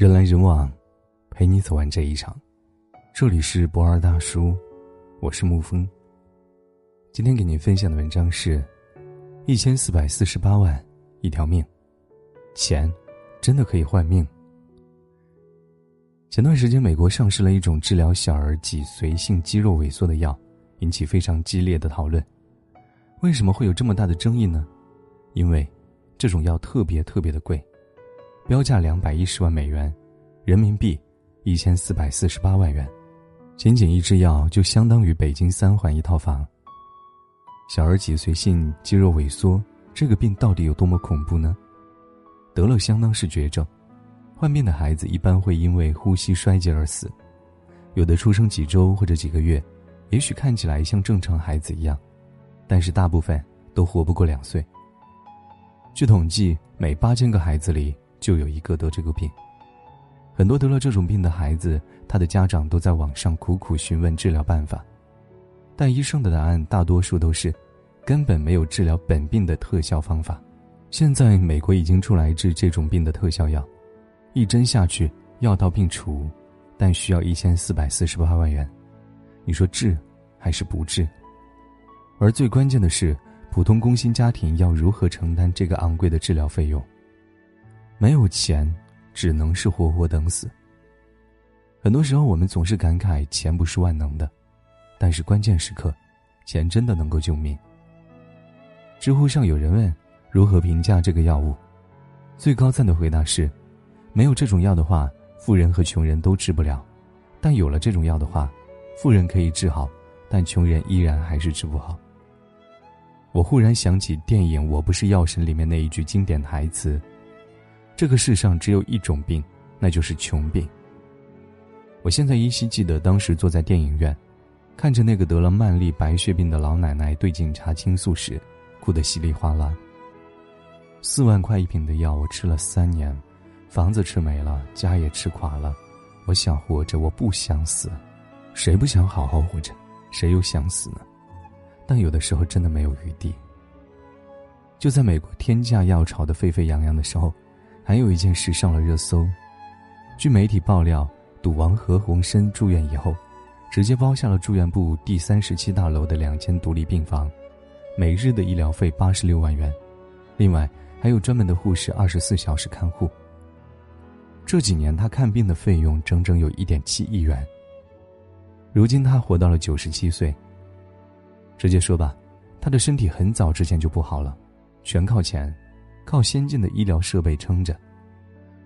人来人往，陪你走完这一场。这里是博二大叔，我是沐风。今天给您分享的文章是：一千四百四十八万一条命，钱真的可以换命。前段时间，美国上市了一种治疗小儿脊髓性肌肉萎缩的药，引起非常激烈的讨论。为什么会有这么大的争议呢？因为这种药特别特别的贵。标价两百一十万美元，人民币一千四百四十八万元，仅仅一支药就相当于北京三环一套房。小儿脊髓性肌肉萎缩这个病到底有多么恐怖呢？得了相当是绝症，患病的孩子一般会因为呼吸衰竭而死，有的出生几周或者几个月，也许看起来像正常孩子一样，但是大部分都活不过两岁。据统计，每八千个孩子里。就有一个得这个病。很多得了这种病的孩子，他的家长都在网上苦苦询问治疗办法，但医生的答案大多数都是，根本没有治疗本病的特效方法。现在美国已经出来治这种病的特效药，一针下去药到病除，但需要一千四百四十八万元。你说治还是不治？而最关键的是，普通工薪家庭要如何承担这个昂贵的治疗费用？没有钱，只能是活活等死。很多时候，我们总是感慨钱不是万能的，但是关键时刻，钱真的能够救命。知乎上有人问如何评价这个药物，最高赞的回答是：没有这种药的话，富人和穷人都治不了；但有了这种药的话，富人可以治好，但穷人依然还是治不好。我忽然想起电影《我不是药神》里面那一句经典台词。这个世上只有一种病，那就是穷病。我现在依稀记得，当时坐在电影院，看着那个得了慢粒白血病的老奶奶对警察倾诉时，哭得稀里哗啦。四万块一瓶的药，我吃了三年，房子吃没了，家也吃垮了。我想活着，我不想死。谁不想好好活着？谁又想死呢？但有的时候真的没有余地。就在美国天价药炒得沸沸扬扬的时候。还有一件事上了热搜，据媒体爆料，赌王何鸿燊住院以后，直接包下了住院部第三十七大楼的两间独立病房，每日的医疗费八十六万元，另外还有专门的护士二十四小时看护。这几年他看病的费用整整有一点七亿元。如今他活到了九十七岁。直接说吧，他的身体很早之前就不好了，全靠钱。靠先进的医疗设备撑着，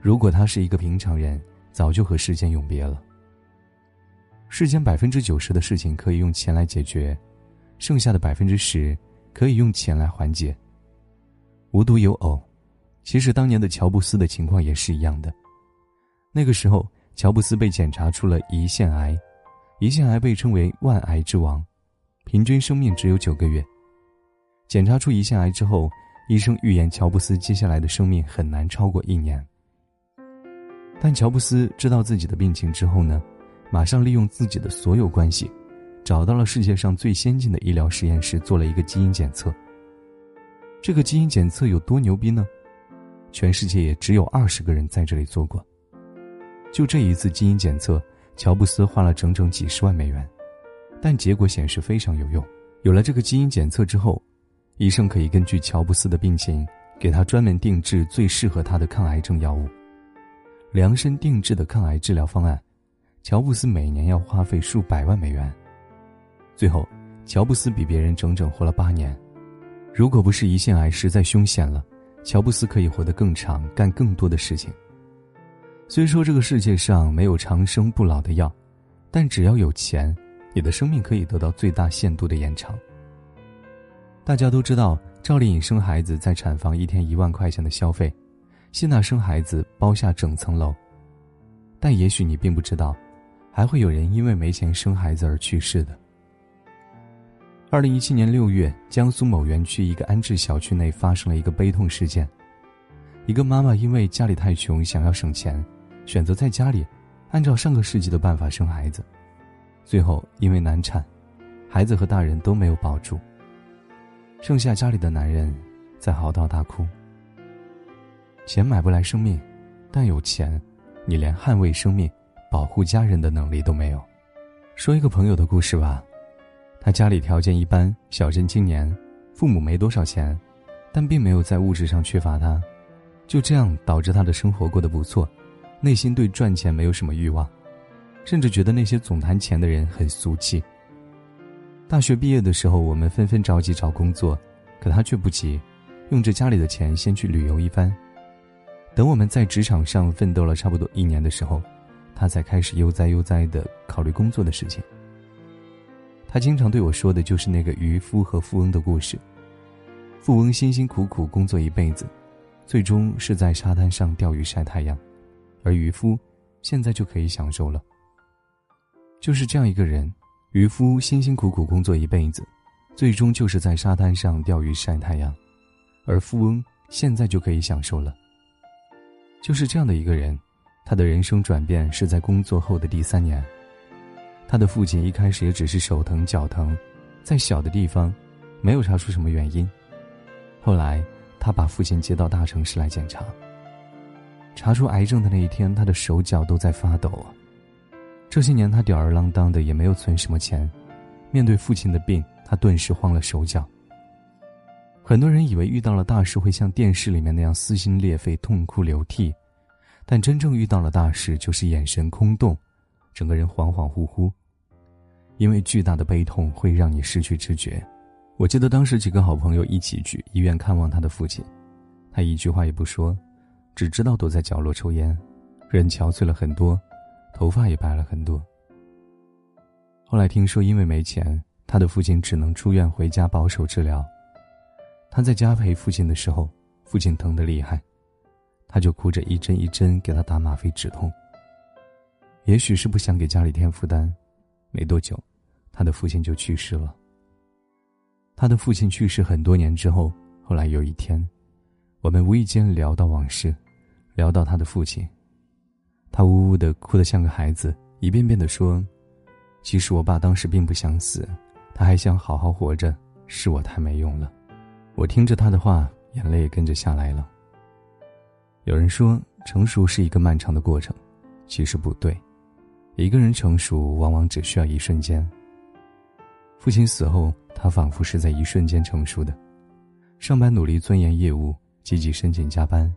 如果他是一个平常人，早就和世间永别了。世间百分之九十的事情可以用钱来解决，剩下的百分之十可以用钱来缓解。无独有偶，其实当年的乔布斯的情况也是一样的。那个时候，乔布斯被检查出了胰腺癌，胰腺癌被称为万癌之王，平均生命只有九个月。检查出胰腺癌之后。医生预言乔布斯接下来的生命很难超过一年。但乔布斯知道自己的病情之后呢，马上利用自己的所有关系，找到了世界上最先进的医疗实验室，做了一个基因检测。这个基因检测有多牛逼呢？全世界也只有二十个人在这里做过。就这一次基因检测，乔布斯花了整整几十万美元，但结果显示非常有用。有了这个基因检测之后。医生可以根据乔布斯的病情，给他专门定制最适合他的抗癌症药物。量身定制的抗癌治疗方案，乔布斯每年要花费数百万美元。最后，乔布斯比别人整整活了八年。如果不是胰腺癌实在凶险了，乔布斯可以活得更长，干更多的事情。虽说这个世界上没有长生不老的药，但只要有钱，你的生命可以得到最大限度的延长。大家都知道，赵丽颖生孩子在产房一天一万块钱的消费，谢娜生孩子包下整层楼。但也许你并不知道，还会有人因为没钱生孩子而去世的。二零一七年六月，江苏某园区一个安置小区内发生了一个悲痛事件：一个妈妈因为家里太穷，想要省钱，选择在家里按照上个世纪的办法生孩子，最后因为难产，孩子和大人都没有保住。剩下家里的男人在嚎啕大哭。钱买不来生命，但有钱你连捍卫生命、保护家人的能力都没有。说一个朋友的故事吧，他家里条件一般，小镇青年，父母没多少钱，但并没有在物质上缺乏他，就这样导致他的生活过得不错，内心对赚钱没有什么欲望，甚至觉得那些总谈钱的人很俗气。大学毕业的时候，我们纷纷着急找工作，可他却不急，用着家里的钱先去旅游一番。等我们在职场上奋斗了差不多一年的时候。他才开始悠哉悠哉的考虑工作的事情。他经常对我说的就是那个渔夫和富翁的故事。富翁辛辛苦苦工作一辈子，最终是在沙滩上钓鱼晒太阳，而渔夫现在就可以享受了。就是这样一个人，渔夫辛辛苦苦工作一辈子，最终就是在沙滩上钓鱼晒太阳，而富翁现在就可以享受了。就是这样的一个人。他的人生转变是在工作后的第三年。他的父亲一开始也只是手疼脚疼，在小的地方，没有查出什么原因。后来，他把父亲接到大城市来检查。查出癌症的那一天，他的手脚都在发抖！这些年，他吊儿郎当的，也没有存什么钱。面对父亲的病，他顿时慌了手脚。很多人以为遇到了大事会像电视里面那样撕心裂肺、痛哭流涕。但真正遇到了大事，就是眼神空洞，整个人恍恍惚惚，因为巨大的悲痛会让你失去知觉。我记得当时几个好朋友一起去医院看望他的父亲，他一句话也不说，只知道躲在角落抽烟，人憔悴了很多，头发也白了很多。后来听说因为没钱，他的父亲只能出院回家保守治疗。他在家陪父亲的时候，父亲疼得厉害。他就哭着一针一针给他打吗啡止痛。也许是不想给家里添负担，没多久，他的父亲就去世了。他的父亲去世很多年之后，后来有一天，我们无意间聊到往事，聊到他的父亲，他呜呜的哭得像个孩子，一遍遍的说：“其实我爸当时并不想死，他还想好好活着，是我太没用了。”我听着他的话，眼泪也跟着下来了。有人说，成熟是一个漫长的过程，其实不对。一个人成熟，往往只需要一瞬间。父亲死后，他仿佛是在一瞬间成熟的，上班努力钻研业务，积极申请加班，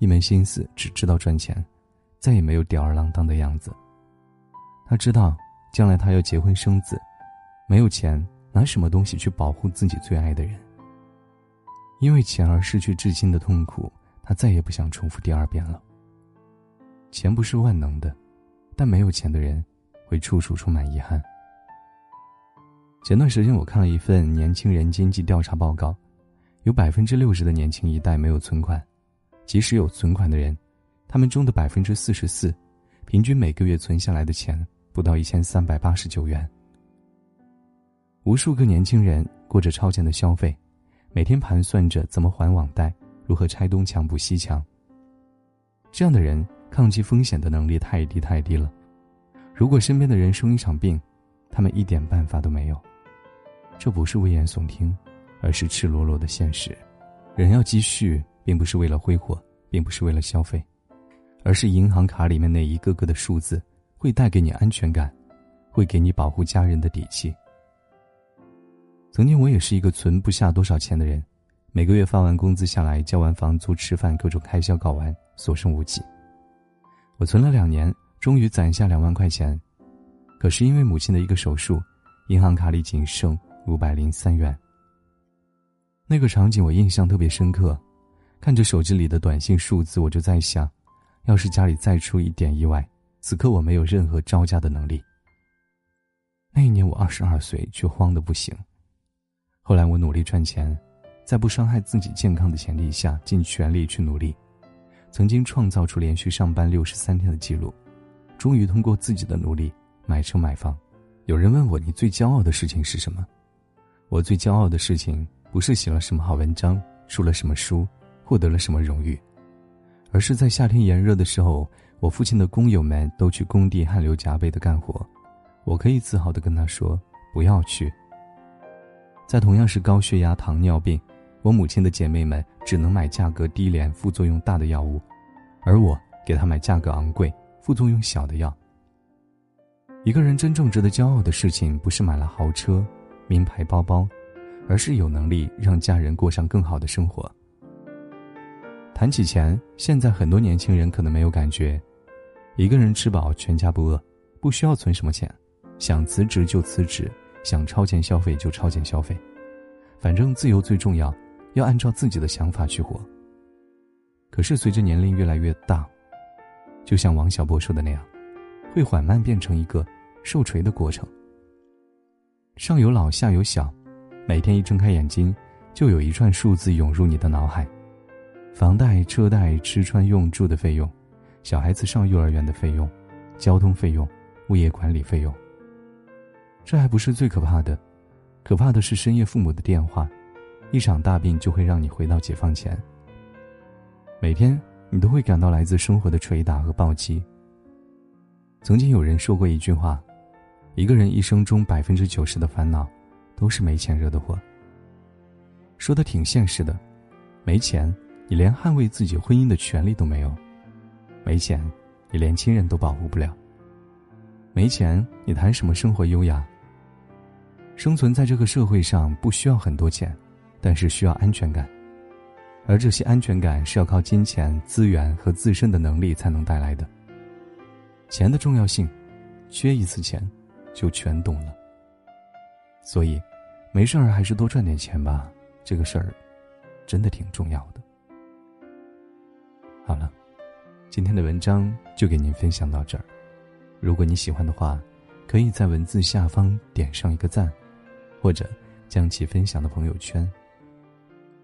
一门心思只知道赚钱，再也没有吊儿郎当的样子。他知道，将来他要结婚生子，没有钱，拿什么东西去保护自己最爱的人？因为钱而失去至亲的痛苦。他再也不想重复第二遍了。钱不是万能的，但没有钱的人会处处充满遗憾。前段时间我看了一份年轻人经济调查报告，有百分之六十的年轻一代没有存款，即使有存款的人，他们中的百分之四十四，平均每个月存下来的钱不到一千三百八十九元。无数个年轻人过着超前的消费，每天盘算着怎么还网贷。如何拆东墙补西墙？这样的人抗击风险的能力太低太低了。如果身边的人生一场病，他们一点办法都没有。这不是危言耸听，而是赤裸裸的现实。人要积蓄，并不是为了挥霍，并不是为了消费，而是银行卡里面那一个个的数字会带给你安全感，会给你保护家人的底气。曾经我也是一个存不下多少钱的人。每个月发完工资下来，交完房租、吃饭各种开销搞完，所剩无几。我存了两年，终于攒下两万块钱，可是因为母亲的一个手术，银行卡里仅剩五百零三元。那个场景我印象特别深刻，看着手机里的短信数字，我就在想，要是家里再出一点意外，此刻我没有任何招架的能力。那一年我二十二岁，却慌得不行。后来我努力赚钱。在不伤害自己健康的前提下，尽全力去努力，曾经创造出连续上班六十三天的记录，终于通过自己的努力买车买房。有人问我：“你最骄傲的事情是什么？”我最骄傲的事情不是写了什么好文章、出了什么书、获得了什么荣誉，而是在夏天炎热的时候，我父亲的工友们都去工地汗流浃背的干活，我可以自豪的跟他说：“不要去。”在同样是高血压、糖尿病。我母亲的姐妹们只能买价格低廉、副作用大的药物，而我给她买价格昂贵、副作用小的药。一个人真正值得骄傲的事情，不是买了豪车、名牌包包，而是有能力让家人过上更好的生活。谈起钱，现在很多年轻人可能没有感觉，一个人吃饱全家不饿，不需要存什么钱，想辞职就辞职，想超前消费就超前消费，反正自由最重要，要按照自己的想法去活。可是随着年龄越来越大，就像王小波说的那样，会缓慢变成一个受锤的过程。上有老下有小，每天一睁开眼睛，就有一串数字涌入你的脑海。房贷、车贷、吃穿用住的费用，小孩子上幼儿园的费用，交通费用，物业管理费用。这还不是最可怕的，可怕的是深夜父母的电话，一场大病就会让你回到解放前。每天你都会感到来自生活的捶打和暴击。曾经有人说过一句话：，一个人一生中百分之九十的烦恼，都是没钱惹的祸。说的挺现实的，没钱。你连捍卫自己婚姻的权利都没有，没钱，你连亲人都保护不了。没钱，你谈什么生活优雅？生存在这个社会上不需要很多钱，但是需要安全感，而这些安全感是要靠金钱、资源和自身的能力才能带来的。钱的重要性，缺一次钱，就全懂了。所以，没事儿还是多赚点钱吧，这个事儿，真的挺重要的。好了，今天的文章就给您分享到这儿。如果你喜欢的话，可以在文字下方点上一个赞，或者将其分享到朋友圈。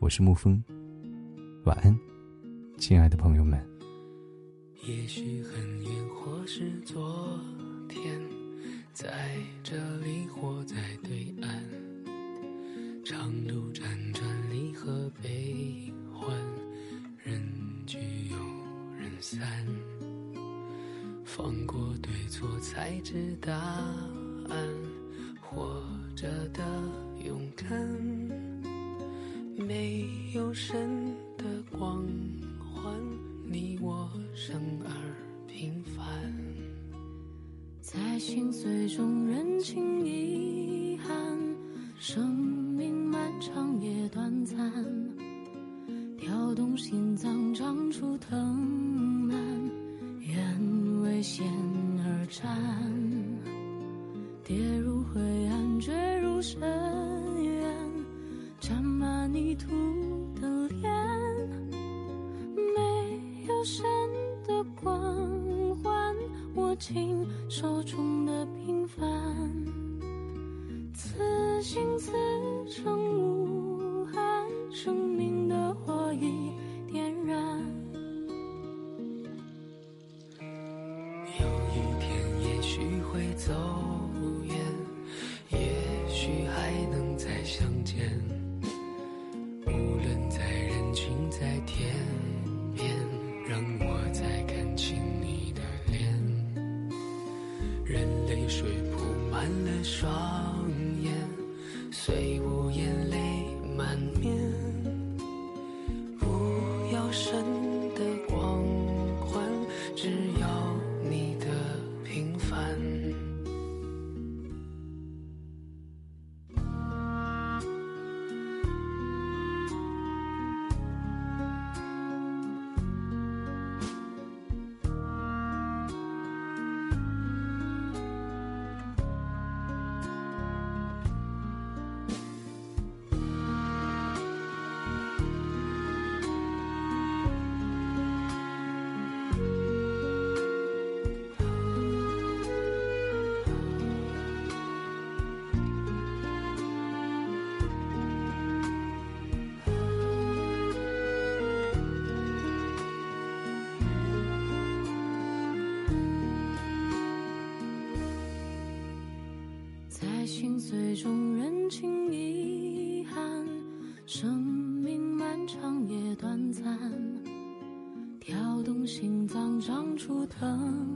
我是沐风，晚安，亲爱的朋友们。也许很远，或是昨天，在这里或在对岸，长路辗转，离合悲欢，散，放过对错才知答案。活着的勇敢，没有神的光环，你我生而平凡，在心碎中认清遗憾。生命漫长也短暂。跳动心脏，长出藤握紧手中的平凡，此心此生无任泪水铺满了双眼，虽无言泪满面。心碎中认清遗憾，生命漫长也短暂，跳动心脏长出藤